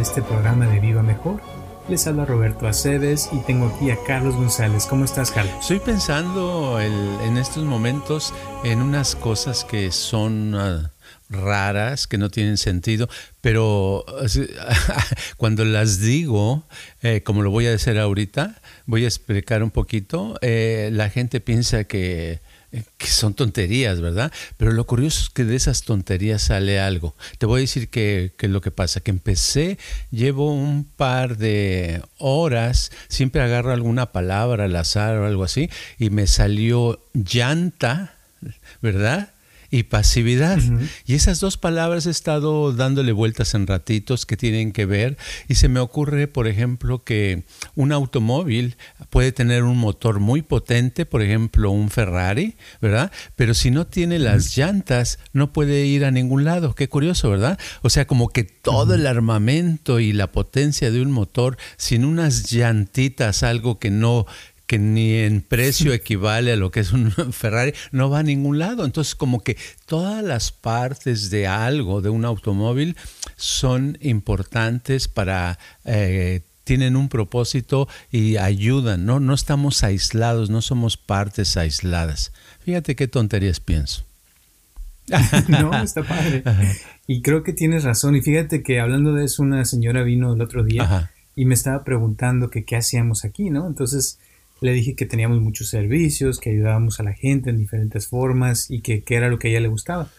este programa de Viva Mejor. Les habla Roberto Aceves y tengo aquí a Carlos González. ¿Cómo estás, Carlos? Estoy pensando en estos momentos en unas cosas que son ah, raras, que no tienen sentido, pero cuando las digo, eh, como lo voy a decir ahorita, voy a explicar un poquito, eh, la gente piensa que que son tonterías, ¿verdad? Pero lo curioso es que de esas tonterías sale algo. Te voy a decir que, que, lo que pasa, que empecé, llevo un par de horas, siempre agarro alguna palabra al azar o algo así, y me salió llanta, ¿verdad? Y pasividad. Y esas dos palabras he estado dándole vueltas en ratitos que tienen que ver y se me ocurre, por ejemplo, que un automóvil puede tener un motor muy potente, por ejemplo, un Ferrari, ¿verdad? Pero si no tiene las llantas, no puede ir a ningún lado. Qué curioso, ¿verdad? O sea, como que todo el armamento y la potencia de un motor sin unas llantitas, algo que no que ni en precio equivale a lo que es un Ferrari, no va a ningún lado. Entonces, como que todas las partes de algo, de un automóvil, son importantes para... Eh, tienen un propósito y ayudan, ¿no? No estamos aislados, no somos partes aisladas. Fíjate qué tonterías pienso. no, está padre. Y creo que tienes razón. Y fíjate que hablando de eso, una señora vino el otro día y me estaba preguntando que qué hacíamos aquí, ¿no? Entonces, le dije que teníamos muchos servicios, que ayudábamos a la gente en diferentes formas y que, era lo que a ella le gustaba.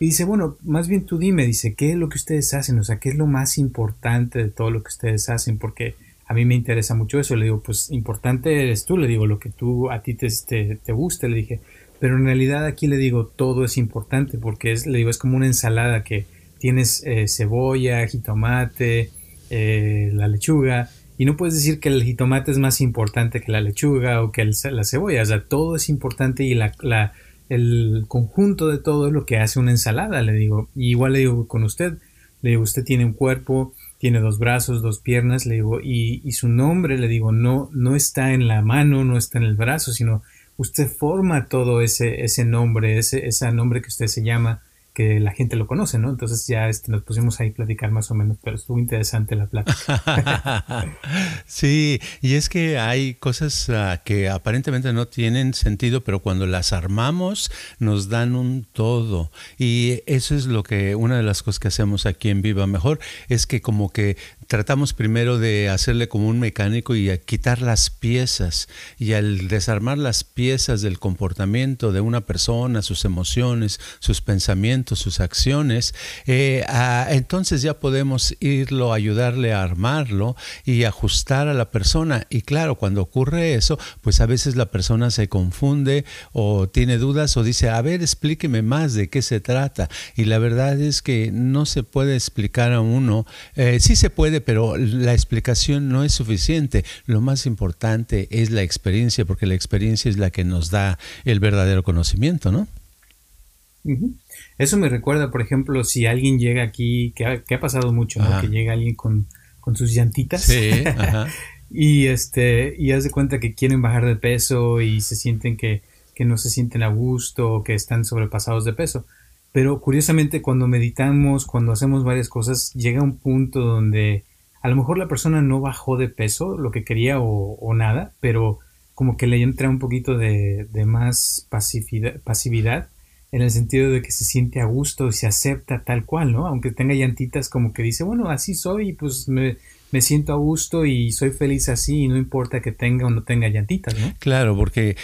Y dice, bueno, más bien tú dime, dice, ¿qué es lo que ustedes hacen? O sea, ¿qué es lo más importante de todo lo que ustedes hacen? Porque a mí me interesa mucho eso. Le digo, pues importante eres tú, le digo, lo que tú a ti te, te, te guste, le dije. Pero en realidad aquí le digo, todo es importante porque es, le digo, es como una ensalada que tienes eh, cebolla, jitomate, eh, la lechuga, y no puedes decir que el jitomate es más importante que la lechuga o que la cebolla. O sea, todo es importante y la, el conjunto de todo es lo que hace una ensalada, le digo. Y igual le digo con usted, le digo, usted tiene un cuerpo, tiene dos brazos, dos piernas, le digo, y, y su nombre, le digo, no, no está en la mano, no está en el brazo, sino usted forma todo ese, ese nombre, ese, ese nombre que usted se llama que la gente lo conoce, ¿no? Entonces ya este, nos pusimos ahí a platicar más o menos, pero estuvo interesante la plática. sí, y es que hay cosas uh, que aparentemente no tienen sentido, pero cuando las armamos nos dan un todo. Y eso es lo que, una de las cosas que hacemos aquí en Viva Mejor, es que como que tratamos primero de hacerle como un mecánico y a quitar las piezas. Y al desarmar las piezas del comportamiento de una persona, sus emociones, sus pensamientos, sus acciones, eh, entonces ya podemos irlo, ayudarle a armarlo y ajustar a la persona. Y claro, cuando ocurre eso, pues a veces la persona se confunde o tiene dudas o dice, a ver, explíqueme más de qué se trata. Y la verdad es que no se puede explicar a uno, eh, sí se puede, pero la explicación no es suficiente. Lo más importante es la experiencia, porque la experiencia es la que nos da el verdadero conocimiento, ¿no? Eso me recuerda, por ejemplo, si alguien llega aquí, que ha, pasado mucho, que llega alguien con, sus llantitas. y este, y haz de cuenta que quieren bajar de peso y se sienten que, que no se sienten a gusto o que están sobrepasados de peso. Pero curiosamente cuando meditamos, cuando hacemos varias cosas, llega un punto donde a lo mejor la persona no bajó de peso, lo que quería o, o nada, pero como que le entra un poquito de, de más pasividad, pasividad en el sentido de que se siente a gusto y se acepta tal cual, ¿no? Aunque tenga llantitas como que dice, bueno, así soy, pues me, me siento a gusto y soy feliz así y no importa que tenga o no tenga llantitas, ¿no? Claro, porque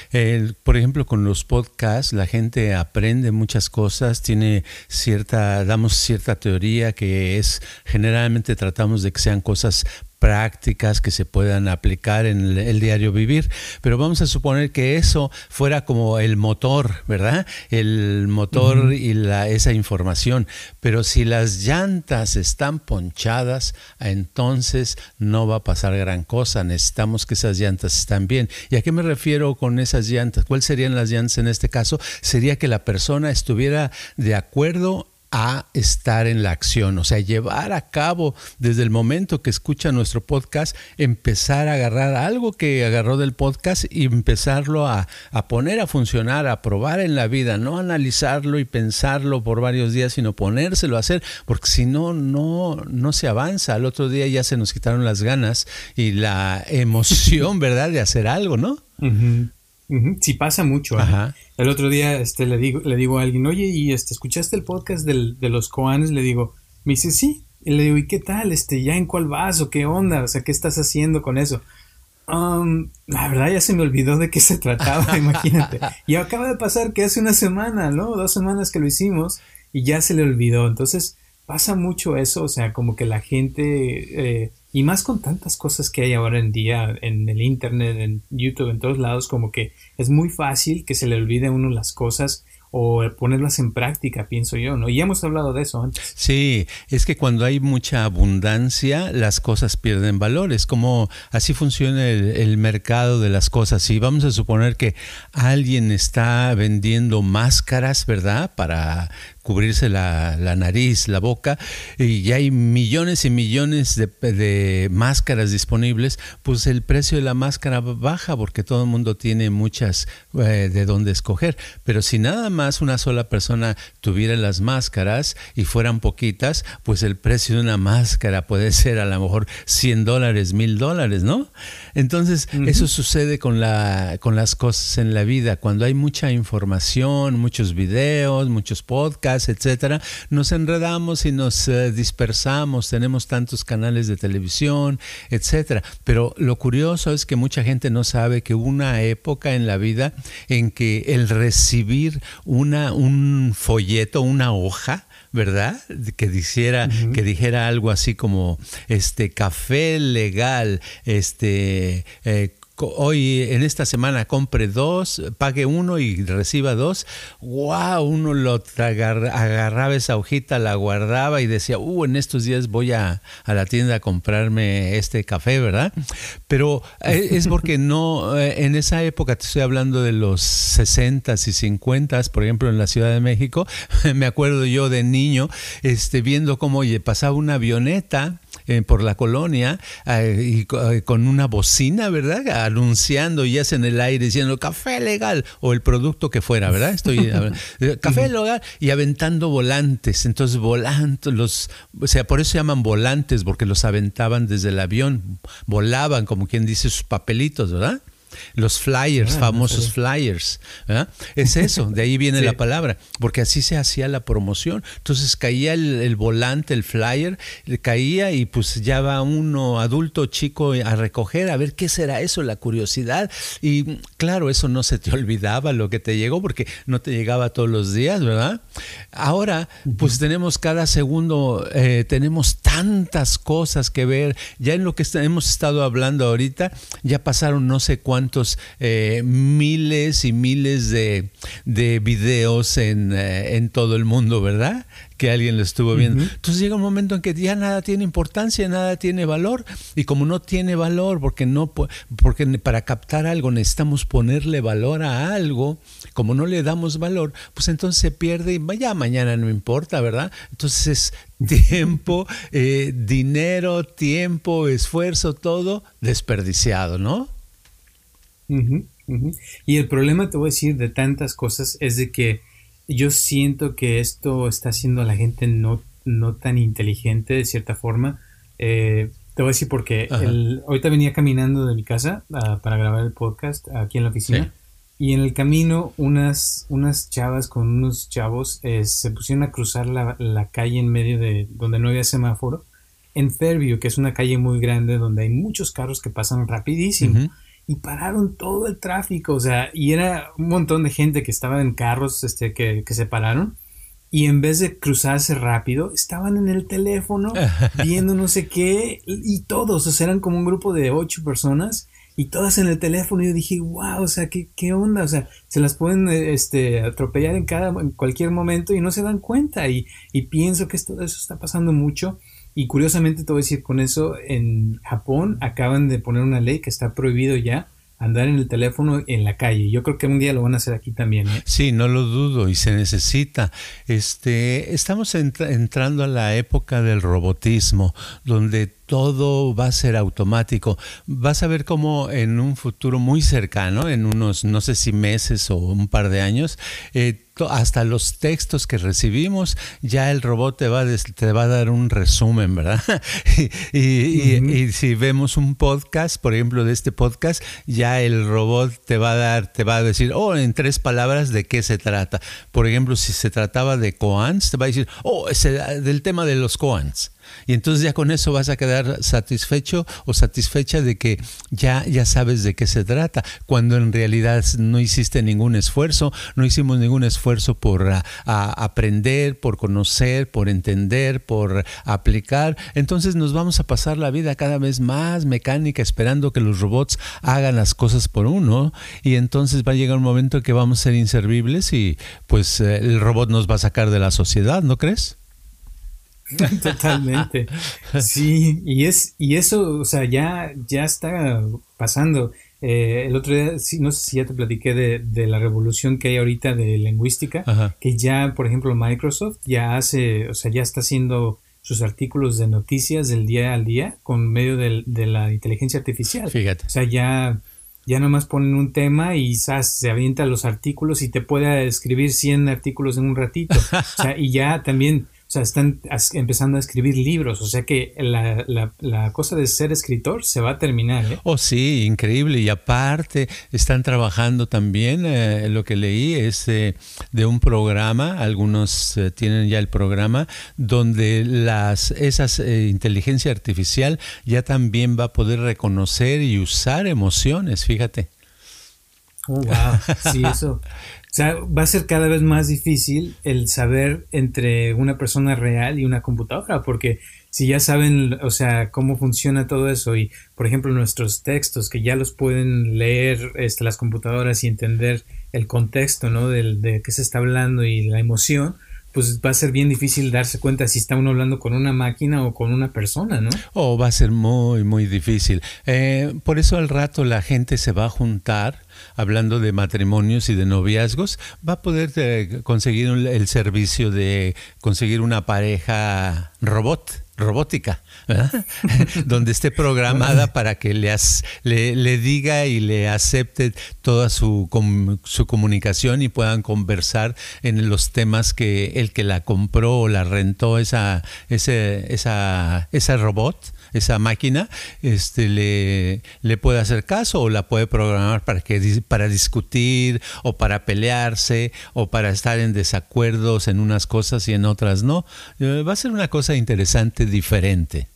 por ejemplo con los podcasts la gente aprende muchas cosas, tiene cierta, damos cierta teoría que es generalmente tratamos de que sean cosas prácticas que se puedan aplicar en el, diario vivir, pero vamos a suponer que eso fuera como el motor, ¿verdad? El motor y la, esa información, pero si las llantas están ponchadas, entonces no va a pasar gran cosa, necesitamos que esas llantas estén bien. ¿Y a qué me refiero con esas llantas? ¿Cuáles serían las llantas en este caso? Sería que la persona estuviera de acuerdo a estar en la acción, o sea, llevar a cabo desde el momento que escucha nuestro podcast, empezar a agarrar algo que agarró del podcast y empezarlo a, poner a funcionar, a probar en la vida, no analizarlo y pensarlo por varios días, sino ponérselo a hacer, porque si no, no, no se avanza. Al otro día ya se nos quitaron las ganas y la emoción, ¿verdad?, de hacer algo, ¿no? Sí pasa mucho. ¿eh? El otro día este, le, digo, le digo a alguien, oye, ¿y este, escuchaste el podcast de los Coanes? Le digo, me dice, sí. Y le digo, ¿y qué tal? Este, ¿Ya en cuál vas o qué onda? O sea, ¿qué estás haciendo con eso? Um, la verdad ya se me olvidó de qué se trataba, imagínate. Y acaba de pasar que hace una semana, ¿no? Dos semanas que lo hicimos y ya se le olvidó. Entonces pasa mucho eso, o sea, como que la gente... Eh, y más con tantas cosas que hay ahora en día en el Internet, en YouTube, en todos lados, como que es muy fácil que se le olvide a uno las cosas o ponerlas en práctica, pienso yo, ¿no? Y hemos hablado de eso antes. Sí, es que cuando hay mucha abundancia, las cosas pierden valor. Es como así funciona el, mercado de las cosas. Y vamos a suponer que alguien está vendiendo máscaras, ¿verdad? Para cubrirse la, nariz, la boca, y hay millones y millones de, máscaras disponibles, pues el precio de la máscara baja porque todo el mundo tiene muchas eh, de dónde escoger. Pero si nada más una sola persona tuviera las máscaras y fueran poquitas, pues el precio de una máscara puede ser a lo mejor 100 dólares, 1000 dólares, ¿no? Entonces, eso sucede con, la, con las cosas en la vida. Cuando hay mucha información, muchos videos, muchos podcasts, etcétera, nos enredamos y nos eh, dispersamos, tenemos tantos canales de televisión, etcétera. Pero lo curioso es que mucha gente no sabe que hubo una época en la vida en que el recibir una, un folleto, una hoja, ¿verdad? Que dijera, que dijera algo así como este café legal, este eh, hoy en esta semana compre dos, pague uno y reciba dos, wow, uno lo agarraba esa hojita, la guardaba y decía, uh, en estos días voy a, la tienda a comprarme este café, ¿verdad? Pero eh, es porque no, eh, en esa época, te estoy hablando de los 60 y 50 por ejemplo, en la Ciudad de México, me acuerdo yo de niño, este, viendo cómo pasaba una avioneta, eh, por la colonia y con una bocina, ¿verdad? anunciando y en el aire diciendo café legal o el producto que fuera, ¿verdad? Estoy café legal y aventando volantes. Entonces, volantes, los, o sea, por eso se llaman volantes, porque los aventaban desde el avión, volaban, como quien dice, sus papelitos, ¿verdad? Los flyers, ah, famosos flyers. Es eso, de ahí viene la palabra, porque así se hacía la promoción. Entonces caía el, volante, el flyer, caía y pues ya va uno adulto, chico, a recoger, a ver qué será eso, la curiosidad. Y claro, eso no se te olvidaba lo que te llegó, porque no te llegaba todos los días, ¿verdad? Ahora, pues tenemos cada segundo, eh, tenemos tantas cosas que ver. Ya en lo que hemos estado hablando ahorita, ya pasaron no sé cuántos eh, miles y miles de, videos eh, en, todo el mundo, ¿verdad? que alguien lo estuvo viendo. Entonces llega un momento en que ya nada tiene importancia, nada tiene valor y como no tiene valor porque no porque para captar algo necesitamos ponerle valor a algo, como no le damos valor, pues entonces se pierde y ya mañana no importa, ¿verdad? Entonces es tiempo, eh, dinero, tiempo, esfuerzo, todo desperdiciado, ¿no? Y el problema, te voy a decir, de tantas cosas es de que yo siento que esto está haciendo a la gente no, no tan inteligente de cierta forma. Eh, te voy a decir porque ahorita venía caminando de mi casa ah, para grabar el podcast aquí en la oficina. Y en el camino unas, unas chavas con unos chavos eh, se pusieron a cruzar la, la, calle en medio de donde no había semáforo. En Fairview, que es una calle muy grande donde hay muchos carros que pasan rapidísimo y pararon todo el tráfico, o sea, y era un montón de gente que estaba en carros este, que, que se pararon y en vez de cruzarse rápido, estaban en el teléfono viendo no sé qué y todos, o sea, eran como un grupo de ocho personas y todas en el teléfono y yo dije, wow, o sea, ¿qué, qué onda? O sea, se las pueden este, atropellar en, cada, en cualquier momento y no se dan cuenta y, y pienso que esto, eso está pasando mucho y curiosamente te voy a decir con eso, en Japón acaban de poner una ley que está prohibido ya andar en el teléfono en la calle. Yo creo que un día lo van a hacer aquí también. ¿eh? Sí, no lo dudo y se necesita. Este, estamos entrando a la época del robotismo, donde todo va a ser automático. Vas a ver cómo en un futuro muy cercano, en unos, no sé si meses o un par de años, eh, hasta los textos que recibimos, ya el robot te va, a, te va a dar un resumen, ¿verdad? y, si vemos un podcast, por ejemplo, de este podcast, ya el robot te va a dar, te va a decir, oh, en tres palabras de qué se trata. Por ejemplo, si se trataba de koans, te va a decir, oh, es del tema de los koans. Y entonces ya con eso vas a quedar satisfecho o satisfecha de que ya, ya sabes de qué se trata, cuando en realidad no hiciste ningún esfuerzo, no hicimos ningún esfuerzo por aprender, por conocer, por entender, por aplicar. Entonces nos vamos a pasar la vida cada vez más mecánica esperando que los robots hagan las cosas por uno y entonces va a llegar un momento que vamos a ser inservibles y pues eh, el robot nos va a sacar de la sociedad, ¿no crees? Totalmente. Sí, y es, y eso, o sea, ya, ya está pasando. Eh, el otro día, no sé si ya te platiqué de, la revolución que hay ahorita de lingüística, que ya, por ejemplo, Microsoft ya hace, o sea, ya está haciendo sus artículos de noticias del día al día con medio de la inteligencia artificial. Fíjate. O sea, ya, ya nomás ponen un tema y se avienta los artículos y te puede escribir 100 artículos en un ratito. o sea, y ya también sea, están empezando a escribir libros, o sea que la, la, cosa de ser escritor se va a terminar. ¿eh? Oh, sí, increíble. Y aparte, están trabajando también, eh, lo que leí es de un programa, algunos eh, tienen ya el programa, donde las, esas eh, inteligencia artificial ya también va a poder reconocer y usar emociones, fíjate. Oh, wow. Sí, eso, o sea, va a ser cada vez más difícil el saber entre una persona real y una computadora, porque si ya saben, o sea, cómo funciona todo eso y, por ejemplo, nuestros textos que ya los pueden leer este, las computadoras y entender el contexto, ¿no? Del, de qué se está hablando y la emoción, pues va a ser bien difícil darse cuenta si está uno hablando con una máquina o con una persona, ¿no? Oh, va a ser muy, muy difícil. Eh, por eso al rato la gente se va a juntar, hablando de matrimonios y de noviazgos, va a poder eh, conseguir el servicio de conseguir una pareja robot robótica, donde esté programada para que le, le, diga y le acepte toda su, su comunicación y puedan conversar en los temas que el que la compró o la rentó esa, ese, esa, ese robot esa máquina, este, le, le puede hacer caso o la puede programar para, que, para discutir o para pelearse o para estar en desacuerdos en unas cosas y en otras no. Eh, va a ser una cosa interesante, diferente.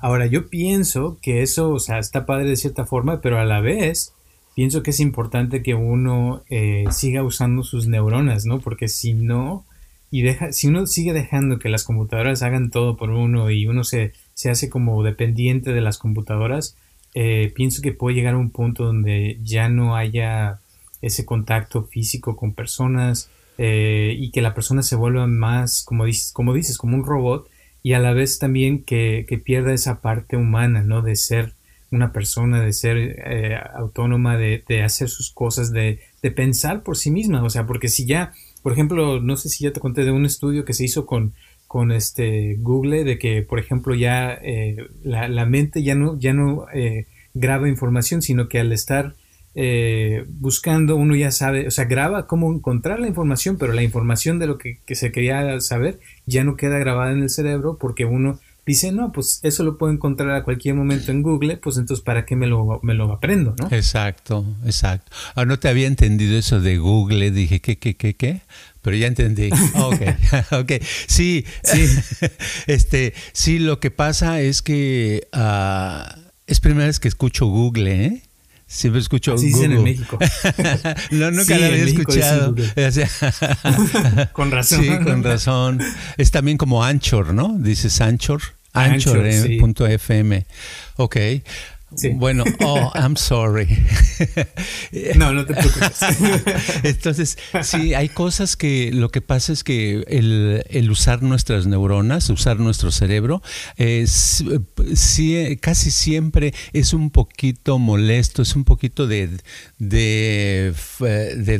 Ahora, yo pienso que eso, o sea, está padre de cierta forma, pero a la vez pienso que es importante que uno eh, siga usando sus neuronas, ¿no? Porque si no, y deja, si uno sigue dejando que las computadoras hagan todo por uno y uno se, se hace como dependiente de las computadoras, eh, pienso que puede llegar a un punto donde ya no haya ese contacto físico con personas eh, y que la persona se vuelva más, como dices, como dices, como un robot y a la vez también que, pierda esa parte humana, ¿no? De ser una persona, de ser eh, autónoma, de, de, hacer sus cosas, de, de pensar por sí misma, o sea, porque si ya por ejemplo, no sé si ya te conté de un estudio que se hizo con, con este Google, de que, por ejemplo, ya eh, la, mente ya no, ya no eh, graba información, sino que al estar eh, buscando uno ya sabe, o sea, graba cómo encontrar la información, pero la información de lo que, que se quería saber ya no queda grabada en el cerebro porque uno dice, no, pues eso lo puedo encontrar a cualquier momento en Google, pues entonces ¿para qué me lo, me lo aprendo? ¿no? Exacto, exacto. Ah, no te había entendido eso de Google, dije, ¿qué, qué, qué, qué? Pero ya entendí. Ok, ok. Sí, sí. este, sí, lo que pasa es que uh, es primera vez que escucho Google, ¿eh? Siempre escucho Así Google. en México. no, nunca lo había escuchado. con razón. Sí, con razón. Es también como Anchor, ¿no? Dices Anchor. Anchor.fm. Eh, ok. Bueno, oh, I'm sorry. no, no te preocupes. Entonces, sí, hay cosas que lo que pasa es que el, usar nuestras neuronas, usar nuestro cerebro, casi siempre es un poquito molesto, es un poquito de, de,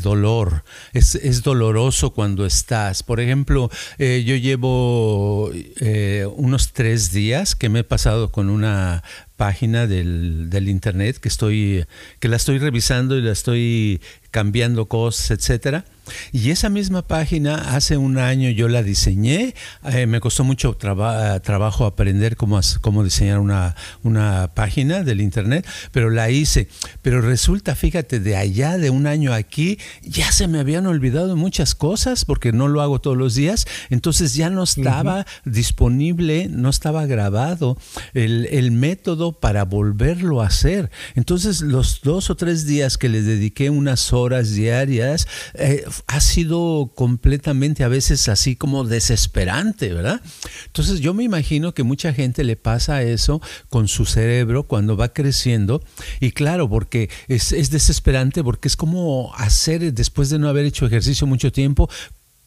dolor. Es, es, doloroso cuando estás. Por ejemplo, eh, yo llevo eh, unos tres días que me he pasado con una página del, del, internet que estoy que la estoy revisando y la estoy cambiando cosas, etcétera. Y esa misma página hace un año yo la diseñé, eh, me costó mucho trabajo aprender cómo, cómo diseñar una, una, página del internet, pero la hice. Pero resulta, fíjate, de allá, de un año aquí, ya se me habían olvidado muchas cosas porque no lo hago todos los días, entonces ya no estaba disponible, no estaba grabado el, el método para volverlo a hacer. Entonces los dos o tres días que le dediqué unas horas diarias, eh, ha sido completamente a veces así como desesperante, ¿verdad? Entonces yo me imagino que mucha gente le pasa eso con su cerebro cuando va creciendo y claro, porque es, es desesperante porque es como hacer después de no haber hecho ejercicio mucho tiempo,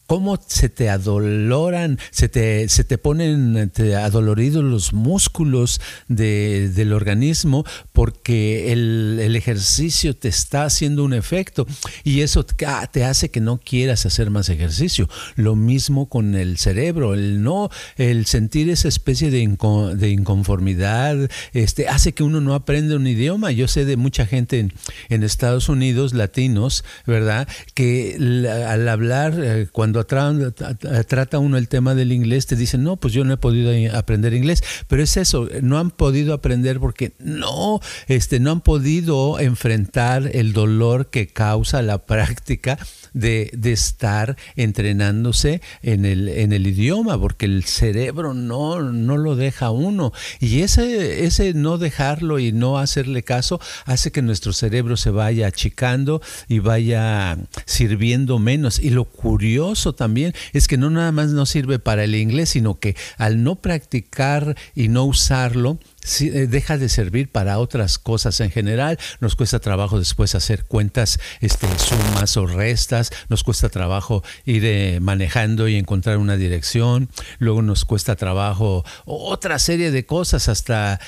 cómo se te adoloran, se te, se te ponen adoloridos los músculos del organismo porque el, ejercicio te está haciendo un efecto y eso ah, te hace que no quieras hacer más ejercicio. Lo mismo con el cerebro, el no, el sentir esa especie de, de inconformidad, este, hace que uno no aprenda un idioma. Yo sé de mucha gente en, en Estados Unidos, latinos, ¿verdad? Que al hablar, eh, cuando trata uno el tema del inglés, te dicen, no, pues yo no he podido aprender inglés. Pero es eso, no han podido aprender porque no, este, no han podido enfrentar el dolor que causa la práctica de, estar entrenándose en el, en el idioma, porque el cerebro no, no lo deja uno. Y ese, ese no dejarlo y no hacerle caso hace que nuestro cerebro se vaya achicando y vaya sirviendo menos. Y lo curioso también es que no nada más no sirve para el inglés, sino que al no practicar y no usarlo, deja de servir para otras cosas en general. Nos cuesta trabajo después hacer cuentas, este, sumas o restas. Nos cuesta trabajo ir eh, manejando y encontrar una dirección. Luego nos cuesta trabajo otra serie de cosas. Hasta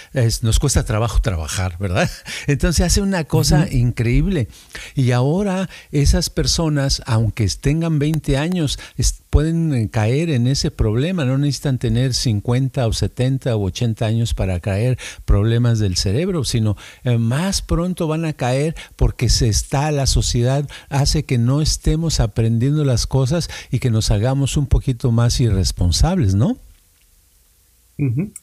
nos cuesta trabajo trabajar, ¿verdad? Entonces hace una cosa increíble. Y ahora esas personas, aunque tengan 20 años, pueden eh, caer en ese problema, no necesitan tener 50 o 70 o 80 años para caer problemas del cerebro, sino eh, más pronto van a caer porque se está, la sociedad hace que no estemos aprendiendo las cosas y que nos hagamos un poquito más irresponsables, ¿no?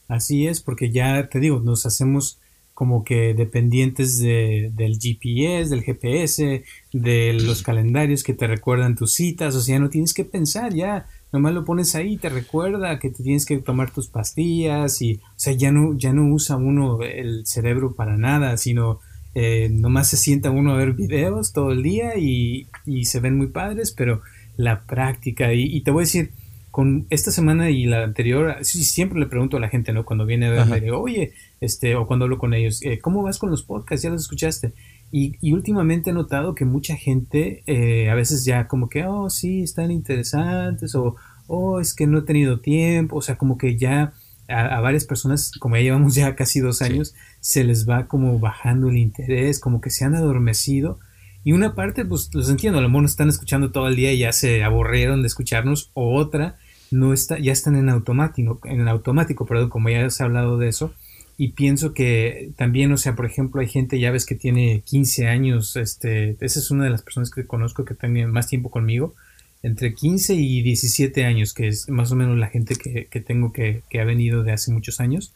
Así es, porque ya te digo, nos hacemos como que dependientes de, del GPS, del GPS, de los calendarios que te recuerdan tus citas, o sea, no tienes que pensar, ya nomás lo pones ahí, te recuerda que te tienes que tomar tus pastillas y, o sea, ya no, ya no usa uno el cerebro para nada, sino eh, nomás se sienta uno a ver videos todo el día y, y se ven muy padres, pero la práctica, y, y te voy a decir, con esta semana y la anterior, siempre le pregunto a la gente, ¿no? Cuando viene a verme, oye, este, o cuando hablo con ellos, eh, ¿cómo vas con los podcasts? ¿Ya los escuchaste? Y, y últimamente he notado que mucha gente eh, a veces ya como que, oh, sí, están interesantes, o, oh, es que no he tenido tiempo, o sea, como que ya a, varias personas, como ya llevamos ya casi dos años, se les va como bajando el interés, como que se han adormecido. Y una parte, pues los entiendo, a lo mejor nos están escuchando todo el día y ya se aburrieron de escucharnos, o otra, no está, ya están en automático, en automático, perdón, como ya se ha hablado de eso. Y pienso que también, o sea, por ejemplo, hay gente, ya ves que tiene 15 años, este, esa es una de las personas que conozco que tiene más tiempo conmigo, entre 15 y 17 años, que es más o menos la gente que, que tengo que, que, ha venido de hace muchos años.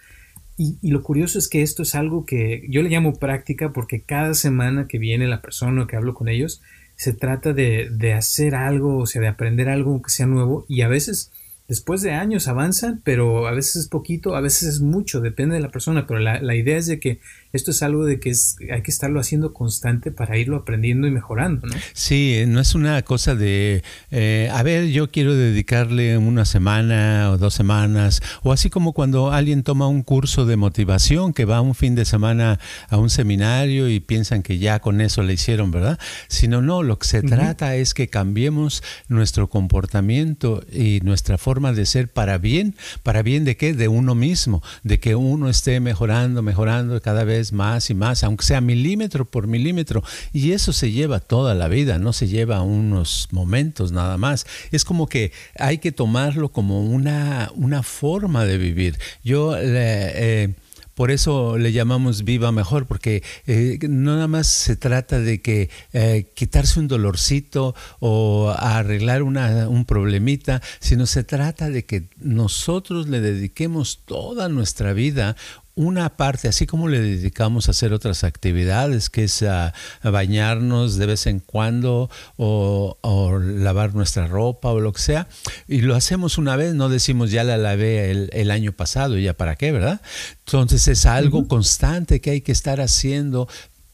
Y, y, lo curioso es que esto es algo que yo le llamo práctica porque cada semana que viene la persona o que hablo con ellos, se trata de, de hacer algo, o sea, de aprender algo que sea nuevo y a veces después de años avanzan, pero a veces es poquito, a veces es mucho, depende de la persona, pero la, idea es de que esto es algo de que es, hay que estarlo haciendo constante para irlo aprendiendo y mejorando, ¿no? Sí, no es una cosa de, eh, a ver, yo quiero dedicarle una semana o dos semanas, o así como cuando alguien toma un curso de motivación, que va un fin de semana a un seminario y piensan que ya con eso le hicieron, ¿verdad? Sino, no, lo que se trata es que cambiemos nuestro comportamiento y nuestra forma de ser para bien, para bien de qué, de uno mismo, de que uno esté mejorando, mejorando cada vez más y más, aunque sea milímetro por milímetro. Y eso se lleva toda la vida, no se lleva unos momentos nada más. Es como que hay que tomarlo como una, una forma de vivir. Yo eh, por eso le llamamos viva mejor, porque eh, nada más se trata de que eh, quitarse un dolorcito o arreglar una, un problemita, sino se trata de que nosotros le dediquemos toda nuestra vida una parte, así como le dedicamos a hacer otras actividades, que es a, bañarnos de vez en cuando o, lavar nuestra ropa o lo que sea, y lo hacemos una vez, no decimos ya la lavé el, año pasado, ya para qué, ¿verdad? Entonces es algo constante que hay que estar haciendo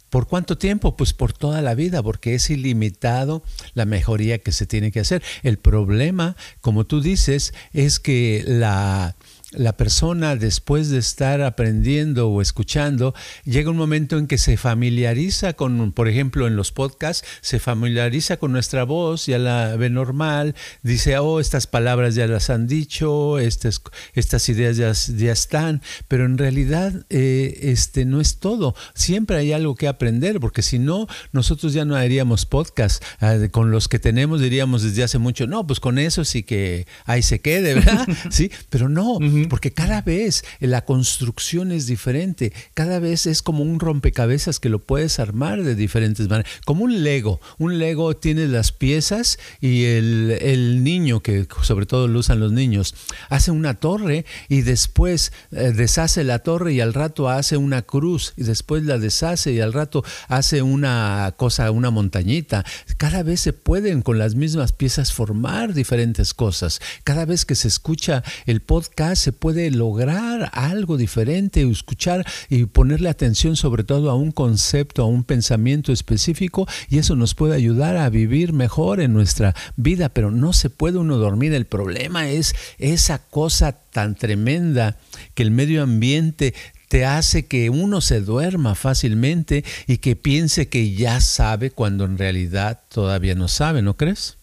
¿Por cuánto tiempo? Pues por toda la vida, porque es ilimitado la mejoría que se tiene que hacer. El problema, como tú dices, es que la, la persona después de estar aprendiendo o escuchando, llega un momento en que se familiariza con, por ejemplo, en los podcasts, se familiariza con nuestra voz, ya la ve normal, dice, oh, estas palabras ya las han dicho, estas, estas ideas ya, ya están, pero en realidad eh, este, no es todo. Siempre hay algo que aprender, porque si no, nosotros ya no haríamos podcast. Ah, con los que tenemos diríamos desde hace mucho, no, pues con eso sí que ahí se quede, ¿verdad? sí, pero no porque cada vez la construcción es diferente, cada vez es como un rompecabezas que lo puedes armar de diferentes maneras, como un Lego. Un Lego tiene las piezas y el, niño, que sobre todo lo usan los niños, hace una torre y después eh, deshace la torre y al rato hace una cruz y después la deshace y al rato hace una cosa, una montañita. Cada vez se pueden con las mismas piezas formar diferentes cosas. Cada vez que se escucha el podcast se puede lograr algo diferente, escuchar y ponerle atención sobre todo a un concepto, a un pensamiento específico y eso nos puede ayudar a vivir mejor en nuestra vida, pero no se puede uno dormir. El problema es esa cosa tan tremenda que el medio ambiente te hace que uno se duerma fácilmente y que piense que ya sabe cuando en realidad todavía no sabe, ¿no crees?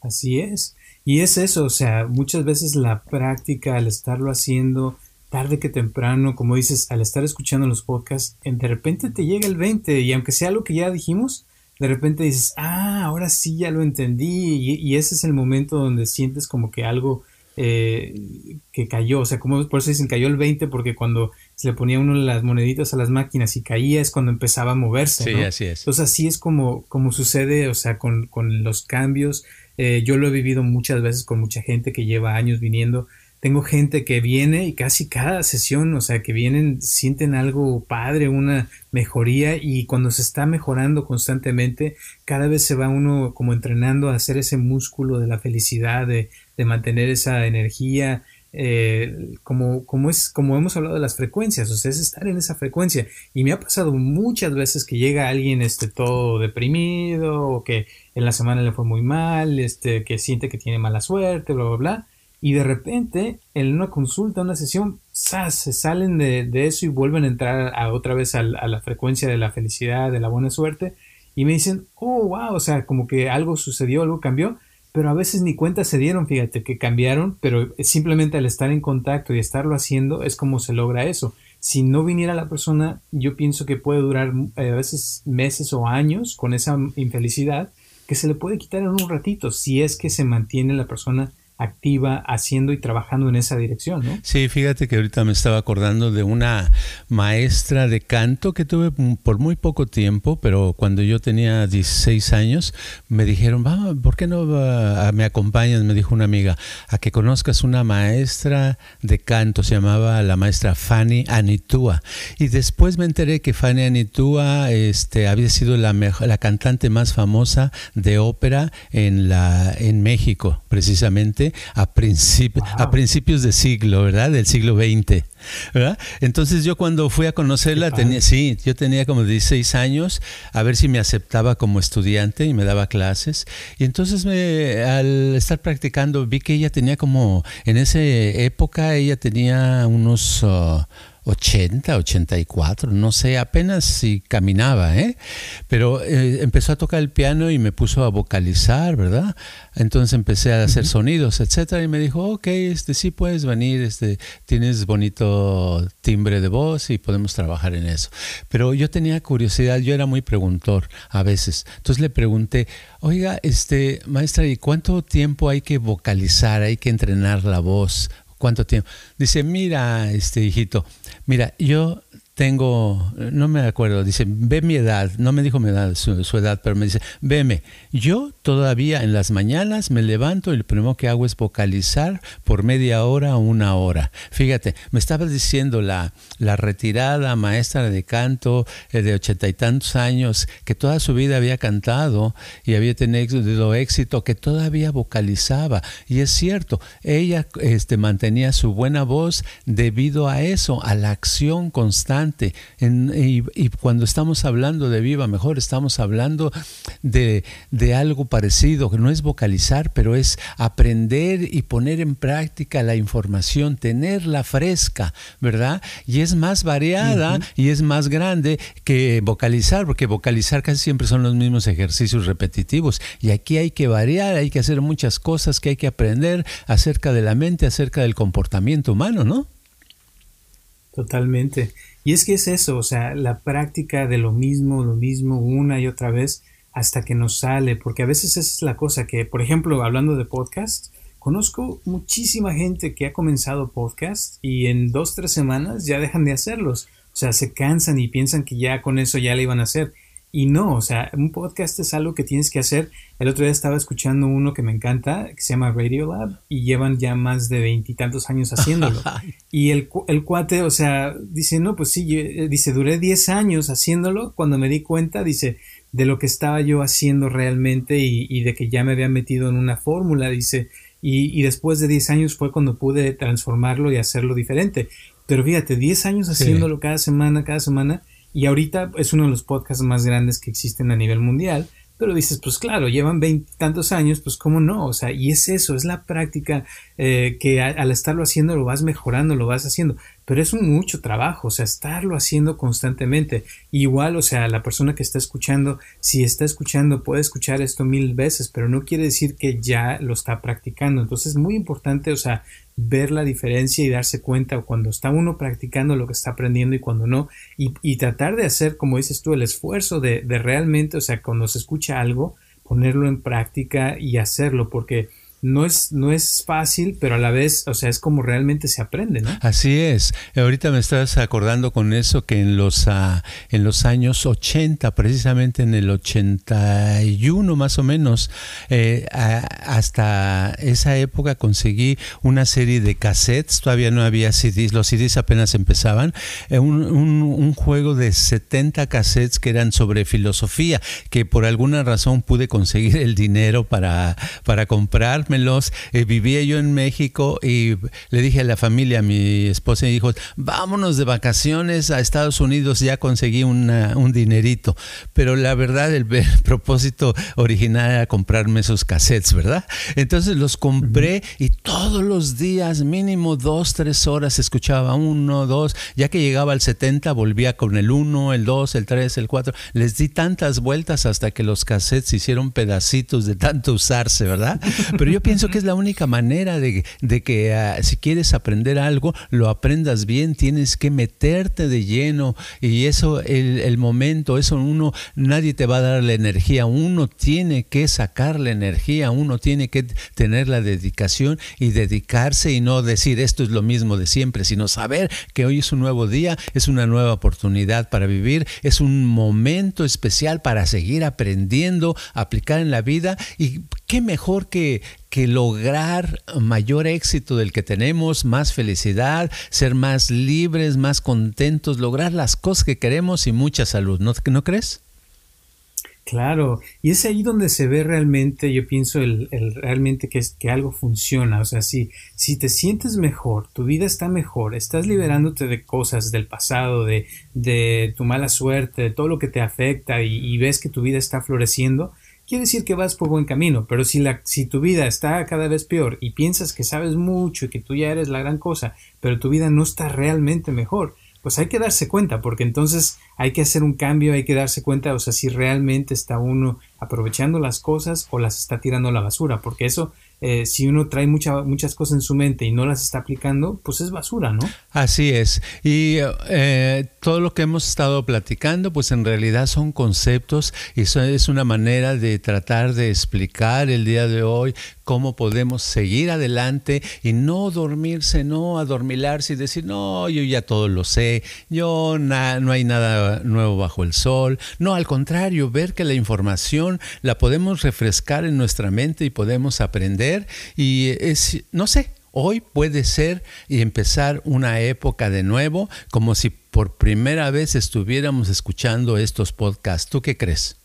Así es. Y es eso, o sea, muchas veces la práctica, al estarlo haciendo tarde que temprano, como dices, al estar escuchando los podcasts, de repente te llega el 20 y aunque sea algo que ya dijimos, de repente dices, ah, ahora sí ya lo entendí y, ese es el momento donde sientes como que algo eh, que cayó, o sea, como por eso dicen cayó el 20 porque cuando se le ponía uno las moneditas a las máquinas y caía es cuando empezaba a moverse. Sí, así es. Entonces así es como, como sucede, o sea, con, con los cambios eh, yo lo he vivido muchas veces con mucha gente que lleva años viniendo. Tengo gente que viene y casi cada sesión, o sea, que vienen, sienten algo padre, una mejoría y cuando se está mejorando constantemente, cada vez se va uno como entrenando a hacer ese músculo de la felicidad, de, de mantener esa energía, eh, como, como, es, como hemos hablado de las frecuencias, o sea, es estar en esa frecuencia. Y me ha pasado muchas veces que llega alguien este, todo deprimido o que en la semana le fue muy mal, este, que siente que tiene mala suerte, bla, bla, bla. Y de repente, en una consulta, una sesión, se salen de, eso y vuelven a entrar a otra vez a, a, la frecuencia de la felicidad, de la buena suerte. Y me dicen, oh, wow, o sea, como que algo sucedió, algo cambió pero a veces ni cuenta se dieron, fíjate, que cambiaron, pero simplemente al estar en contacto y estarlo haciendo es como se logra eso. Si no viniera la persona, yo pienso que puede durar eh, a veces meses o años con esa infelicidad que se le puede quitar en un ratito si es que se mantiene la persona activa haciendo y trabajando en esa dirección, ¿no? Sí, fíjate que ahorita me estaba acordando de una maestra de canto que tuve por muy poco tiempo, pero cuando yo tenía 16 años me dijeron, va, ¿por qué no me acompañas? Me dijo una amiga, a que conozcas una maestra de canto, se llamaba la maestra Fanny Anitua. Y después me enteré que Fanny Anitua este, había sido la, la cantante más famosa de ópera en, la, en México, precisamente a, a principios de siglo, ¿verdad? Del siglo XX, ¿verdad? Entonces yo cuando fui a conocerla, tenía, sí, yo tenía como 16 años, a ver si me aceptaba como estudiante y me daba clases. Y entonces me, al estar practicando vi que ella tenía como, en esa época ella tenía unos... Uh, 80, 84, no sé, apenas si caminaba, ¿eh? Pero eh, empezó a tocar el piano y me puso a vocalizar, ¿verdad? Entonces empecé a hacer sonidos, etcétera, y me dijo, ok, este, sí puedes venir, este, tienes bonito timbre de voz y podemos trabajar en eso. Pero yo tenía curiosidad, yo era muy preguntor a veces. Entonces le pregunté, oiga, este, maestra, ¿y cuánto tiempo hay que vocalizar, hay que entrenar la voz? ¿Cuánto tiempo? Dice, mira, este hijito, mira, yo tengo, no me acuerdo, dice, ve mi edad, no me dijo mi edad, su, edad, pero me dice, veme, yo todavía en las mañanas me levanto y lo primero que hago es vocalizar por media hora o una hora. Fíjate, me estaba diciendo la, la retirada maestra de canto eh, de ochenta y tantos años, que toda su vida había cantado y había tenido éxito, que todavía vocalizaba. Y es cierto, ella este, mantenía su buena voz debido a eso, a la acción constante y, cuando estamos hablando de Viva Mejor, estamos hablando de, de algo parecido, que no es vocalizar, pero es aprender y poner en práctica la información, tenerla fresca, ¿verdad? Y es más variada y es más grande que vocalizar, porque vocalizar casi siempre son los mismos ejercicios repetitivos. Y aquí hay que variar, hay que hacer muchas cosas que hay que aprender acerca de la mente, acerca del comportamiento humano, ¿no? Totalmente. Y es que es eso, o sea, la práctica de lo mismo, lo mismo, una y otra vez, hasta que nos sale, porque a veces esa es la cosa que, por ejemplo, hablando de podcast, conozco muchísima gente que ha comenzado podcast y en dos, tres semanas ya dejan de hacerlos. O sea, se cansan y piensan que ya con eso ya le iban a hacer. Y no, o sea, un podcast es algo que tienes que hacer. El otro día estaba escuchando uno que me encanta, que se llama Radio Lab, y llevan ya más de veintitantos años haciéndolo. y el, el, cuate, o sea, dice, no, pues sí, eh, dice, duré diez años haciéndolo. Cuando me di cuenta, dice, de lo que estaba yo haciendo realmente y, y de que ya me había metido en una fórmula, dice, y, y después de diez años fue cuando pude transformarlo y hacerlo diferente. Pero fíjate, diez años haciéndolo cada semana, cada semana y ahorita es uno de los podcasts más grandes que existen a nivel mundial. Pero dices, pues claro, llevan veintitantos años, pues cómo no, o sea, y es eso, es la práctica eh, que al estarlo haciendo lo vas mejorando, lo vas haciendo, pero es un mucho trabajo, o sea, estarlo haciendo constantemente. Igual, o sea, la persona que está escuchando, si está escuchando, puede escuchar esto mil veces, pero no quiere decir que ya lo está practicando. Entonces es muy importante, o sea, ver la diferencia y darse cuenta cuando está uno practicando lo que está aprendiendo y cuando no, y, tratar de hacer, como dices tú, el esfuerzo de, de realmente, o sea, cuando se escucha algo, ponerlo en práctica y hacerlo, porque no es, no es fácil, pero a la vez, o sea, es como realmente se aprende, ¿no? Así es. Ahorita me estás acordando con eso que en los, ah, en los años 80, precisamente en el 81 más o menos, eh, hasta esa época conseguí una serie de cassettes, todavía no había CDs, los CDs apenas empezaban, eh, un, un, juego de 70 cassettes que eran sobre filosofía, que por alguna razón pude conseguir el dinero para, para comprar eh, vivía yo en México y le dije a la familia, a mi esposa y hijos, vámonos de vacaciones a Estados Unidos, ya conseguí un dinerito. Pero la verdad, el, propósito original era comprarme esos cassettes, ¿verdad? Entonces los compré y todos los días, mínimo dos, tres horas, escuchaba uno, dos, ya que llegaba al 70, volvía con el uno, el dos, el tres, el cuatro. Les di tantas vueltas hasta que los cassettes hicieron pedacitos de tanto usarse, ¿verdad? Pero yo yo pienso que es la única manera de, que ah, si quieres aprender algo, lo aprendas bien, tienes que meterte de lleno y eso, el, el momento, eso uno, nadie te va a dar la energía, uno tiene que sacar la energía, uno tiene que tener la dedicación y dedicarse y no decir esto es lo mismo de siempre, sino saber que hoy es un nuevo día, es una nueva oportunidad para vivir, es un momento especial para seguir aprendiendo, aplicar en la vida y qué mejor que, que lograr mayor éxito del que tenemos, más felicidad, ser más libres, más contentos, lograr las cosas que queremos y mucha salud. ¿No, ¿no crees? Claro, y es ahí donde se ve realmente, yo pienso, el, el realmente que, es, que algo funciona. O sea, si, si te sientes mejor, tu vida está mejor, estás liberándote de cosas del pasado, de, de tu mala suerte, de todo lo que te afecta y, y ves que tu vida está floreciendo, quiere decir que vas por buen camino. Pero si, la, si tu vida está cada vez peor y piensas que sabes mucho y que tú ya eres la gran cosa, pero tu vida no está realmente mejor, pues hay que darse cuenta, porque entonces hay que hacer un cambio, hay que darse cuenta, o sea, si realmente está uno aprovechando las cosas o las está tirando a la basura, porque eso eh, si uno trae muchas cosas en su mente y no las está aplicando, pues es basura, ¿no? Así es. Y eh, todo lo que hemos estado platicando, pues en realidad son conceptos y eso es una manera de tratar de explicar el día de hoy cómo podemos seguir adelante y no dormirse, no adormilarse y decir, no, yo ya todo lo sé, yo no hay nada nuevo bajo el sol. No, al contrario, ver que la información la podemos refrescar en nuestra mente y podemos aprender y es, no sé, hoy puede ser y empezar una época de nuevo, como si por primera vez estuviéramos escuchando estos podcasts. ¿Tú qué crees?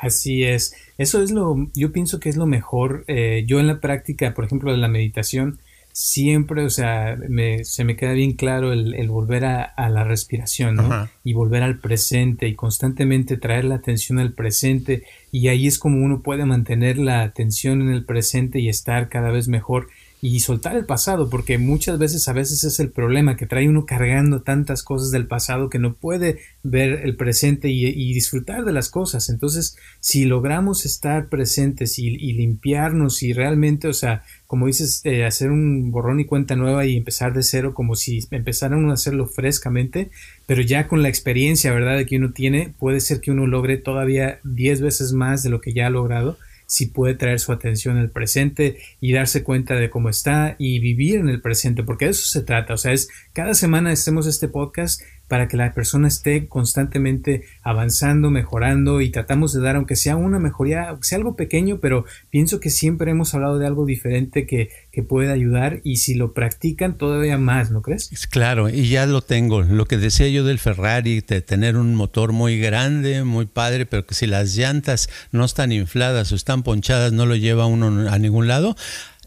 Así es. Eso es lo, yo pienso que es lo mejor. Eh, yo en la práctica, por ejemplo, de la meditación, siempre, o sea, se me queda bien claro el, volver a, la respiración, ¿no? Y volver al presente y constantemente traer la atención al presente. Y ahí es como uno puede mantener la atención en el presente y estar cada vez mejor y soltar el pasado, porque muchas veces a veces es el problema que trae uno cargando tantas cosas del pasado que no puede ver el presente y, disfrutar de las cosas. Entonces, si logramos estar presentes y, y limpiarnos y realmente, o sea, como dices, eh, hacer un borrón y cuenta nueva y empezar de cero, como si empezaran a hacerlo frescamente, pero ya con la experiencia, ¿verdad?, de que uno tiene, puede ser que uno logre todavía 10 veces más de lo que ya ha logrado si puede traer su atención al presente y darse cuenta de cómo está y vivir en el presente, porque de eso se trata, o sea, es cada semana hacemos este podcast para que la persona esté constantemente avanzando, mejorando y tratamos de dar, aunque sea una mejoría, aunque sea algo pequeño, pero pienso que siempre hemos hablado de algo diferente que, que puede ayudar y si lo practican todavía más, ¿no crees? Claro, y ya lo tengo. Lo que decía yo del Ferrari, de tener un motor muy grande, muy padre, pero que si las llantas no están infladas o están ponchadas, no lo lleva uno a ningún lado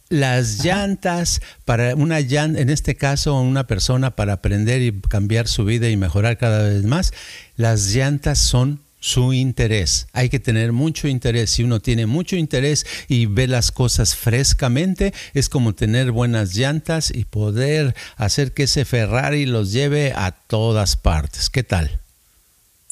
las llantas para una llanta, en este caso una persona para aprender y cambiar su vida y mejorar cada vez más, las llantas son su interés. Hay que tener mucho interés. Si uno tiene mucho interés y ve las cosas frescamente, es como tener buenas llantas y poder hacer que ese Ferrari los lleve a todas partes. ¿Qué tal?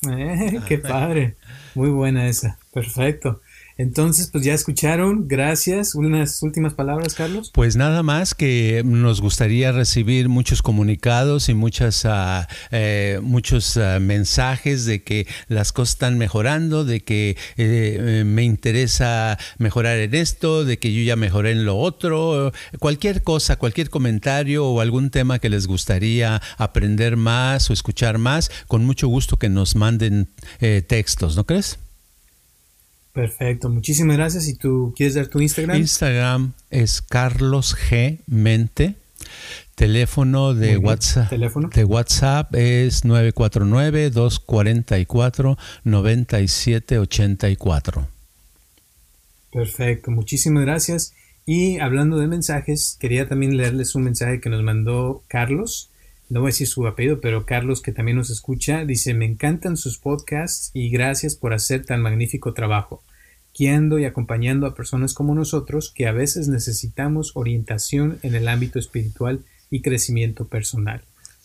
Eh, qué padre. Muy buena esa. Perfecto. Entonces, pues ya escucharon, gracias. Unas últimas palabras, Carlos. Pues nada más que nos gustaría recibir muchos comunicados y muchas, eh, muchos ah, mensajes de que las cosas están mejorando, de que eh, me interesa mejorar en esto, de que yo ya mejoré en lo otro, cualquier cosa, cualquier comentario o algún tema que les gustaría aprender más o escuchar más, con mucho gusto que nos manden eh, textos, ¿no crees? Perfecto, muchísimas gracias. ¿Y tú quieres dar tu Instagram? Instagram es Carlos G. Mente. Teléfono de WhatsApp, ¿Teléfono? de WhatsApp es 949-244-9784. Perfecto, muchísimas gracias. Y hablando de mensajes, quería también leerles un mensaje que nos mandó Carlos. No voy a decir su apellido, pero Carlos, que también nos escucha, dice, me encantan sus podcasts y gracias por hacer tan magnífico trabajo y acompañando a personas como nosotros que a veces necesitamos orientación en el ámbito espiritual y crecimiento personal.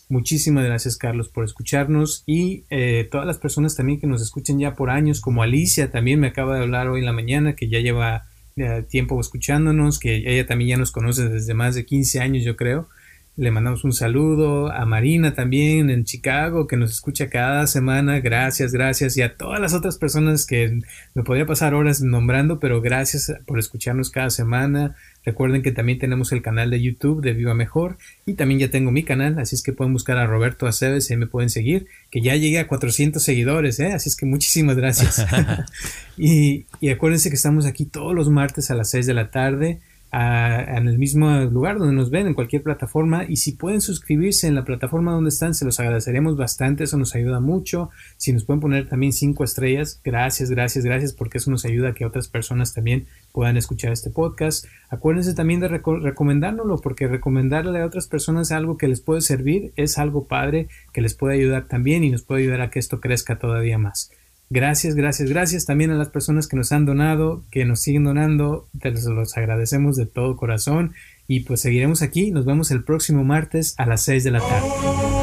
Muchísimas gracias Carlos por escucharnos y eh, todas las personas también que nos escuchan ya por años, como Alicia también me acaba de hablar hoy en la mañana, que ya lleva eh, tiempo escuchándonos, que ella también ya nos conoce desde más de 15 años yo creo. Le mandamos un saludo a Marina también en Chicago, que nos escucha cada semana. Gracias, gracias. Y a todas las otras personas que me podría pasar horas nombrando, pero gracias por escucharnos cada semana. Recuerden que también tenemos el canal de YouTube de Viva Mejor y también ya tengo mi canal, así es que pueden buscar a Roberto Aceves y me pueden seguir, que ya llegué a 400 seguidores, ¿eh? así es que muchísimas gracias. y, y acuérdense que estamos aquí todos los martes a las 6 de la tarde en el mismo lugar donde nos ven, en cualquier plataforma. Y si pueden suscribirse en la plataforma donde están, se los agradeceremos bastante. Eso nos ayuda mucho. Si nos pueden poner también cinco estrellas, gracias, gracias, gracias, porque eso nos ayuda a que otras personas también puedan escuchar este podcast. Acuérdense también de recomendárnoslo, porque recomendarle a otras personas algo que les puede servir es algo padre, que les puede ayudar también y nos puede ayudar a que esto crezca todavía más. Gracias, gracias, gracias también a las personas que nos han donado, que nos siguen donando, te los agradecemos de todo corazón. Y pues seguiremos aquí, nos vemos el próximo martes a las 6 de la tarde.